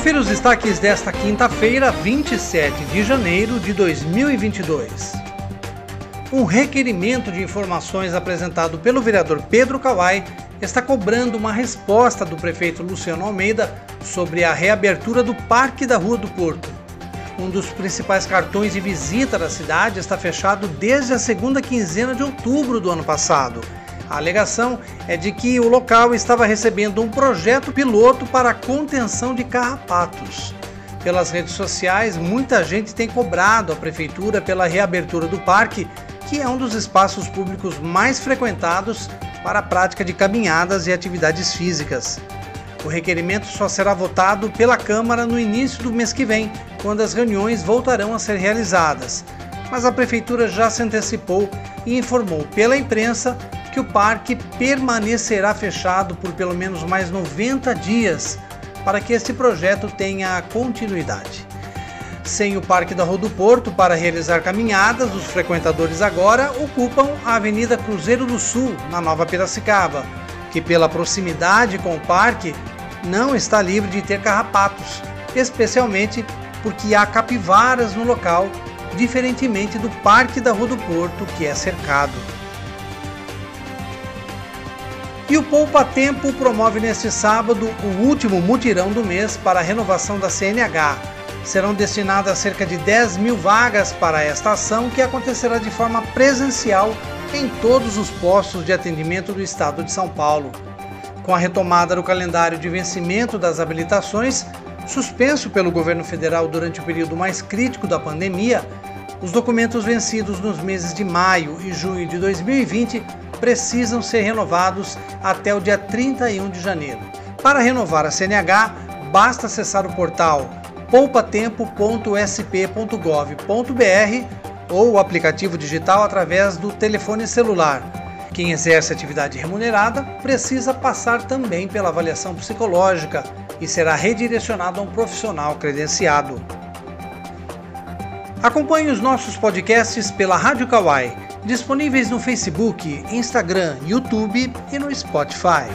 Confira os destaques desta quinta-feira, 27 de janeiro de 2022. Um requerimento de informações apresentado pelo vereador Pedro Kawai está cobrando uma resposta do prefeito Luciano Almeida sobre a reabertura do Parque da Rua do Porto. Um dos principais cartões de visita da cidade está fechado desde a segunda quinzena de outubro do ano passado a alegação é de que o local estava recebendo um projeto piloto para a contenção de carrapatos. Pelas redes sociais, muita gente tem cobrado a prefeitura pela reabertura do parque, que é um dos espaços públicos mais frequentados para a prática de caminhadas e atividades físicas. O requerimento só será votado pela Câmara no início do mês que vem, quando as reuniões voltarão a ser realizadas. Mas a Prefeitura já se antecipou e informou pela imprensa que o parque permanecerá fechado por pelo menos mais 90 dias para que este projeto tenha continuidade. Sem o Parque da Rua do Porto para realizar caminhadas, os frequentadores agora ocupam a Avenida Cruzeiro do Sul, na Nova Piracicaba, que pela proximidade com o parque não está livre de ter carrapatos, especialmente porque há capivaras no local, diferentemente do Parque da Rua do Porto, que é cercado. E o Poupa Tempo promove neste sábado o último mutirão do mês para a renovação da CNH. Serão destinadas cerca de 10 mil vagas para esta ação que acontecerá de forma presencial em todos os postos de atendimento do estado de São Paulo. Com a retomada do calendário de vencimento das habilitações, suspenso pelo governo federal durante o período mais crítico da pandemia, os documentos vencidos nos meses de maio e junho de 2020 precisam ser renovados até o dia 31 de janeiro. Para renovar a CNH, basta acessar o portal poupatempo.sp.gov.br ou o aplicativo digital através do telefone celular. Quem exerce atividade remunerada precisa passar também pela avaliação psicológica e será redirecionado a um profissional credenciado. Acompanhe os nossos podcasts pela Rádio Kawai disponíveis no Facebook, Instagram, YouTube e no Spotify.